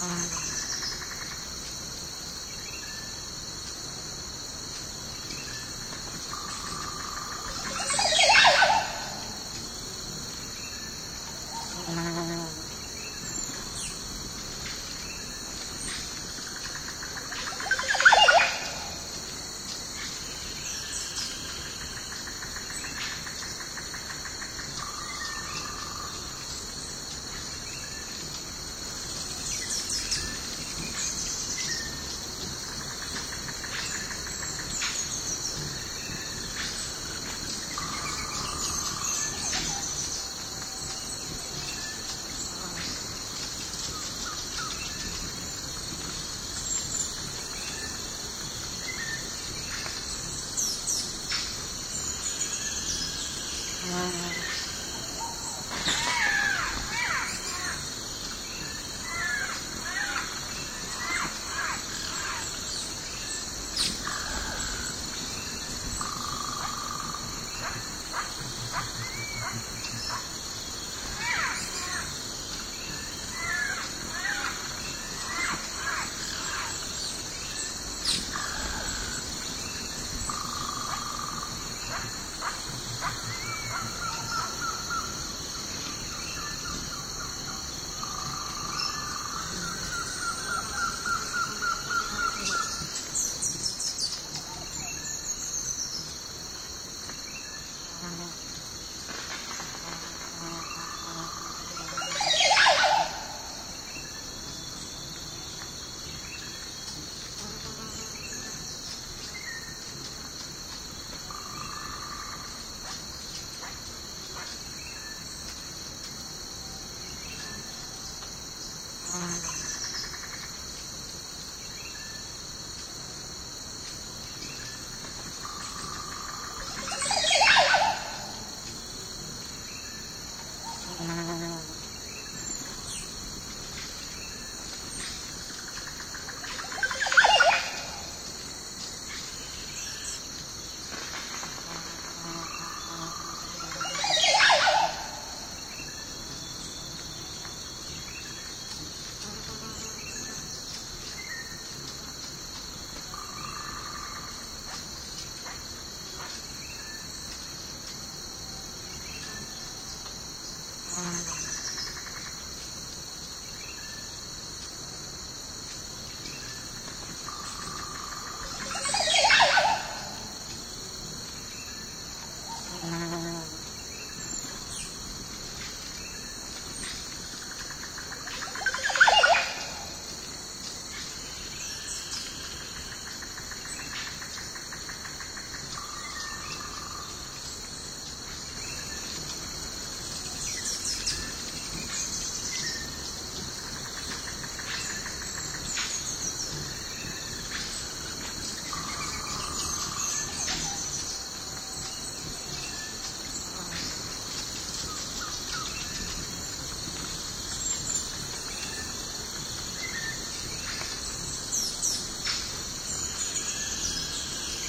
啊。Ah.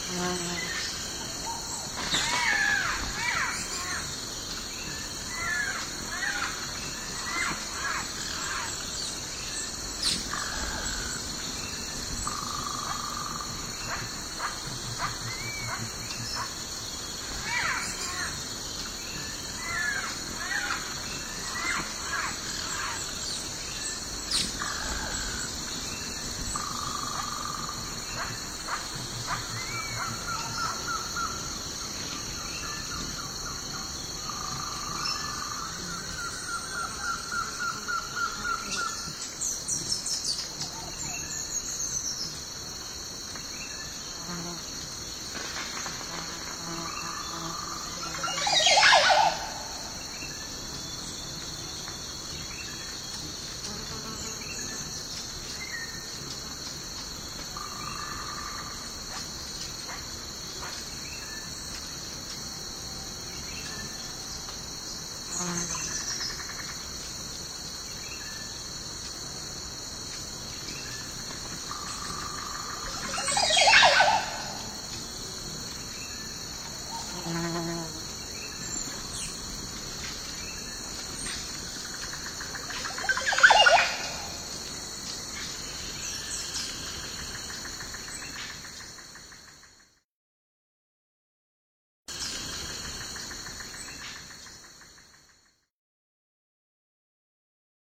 あ私。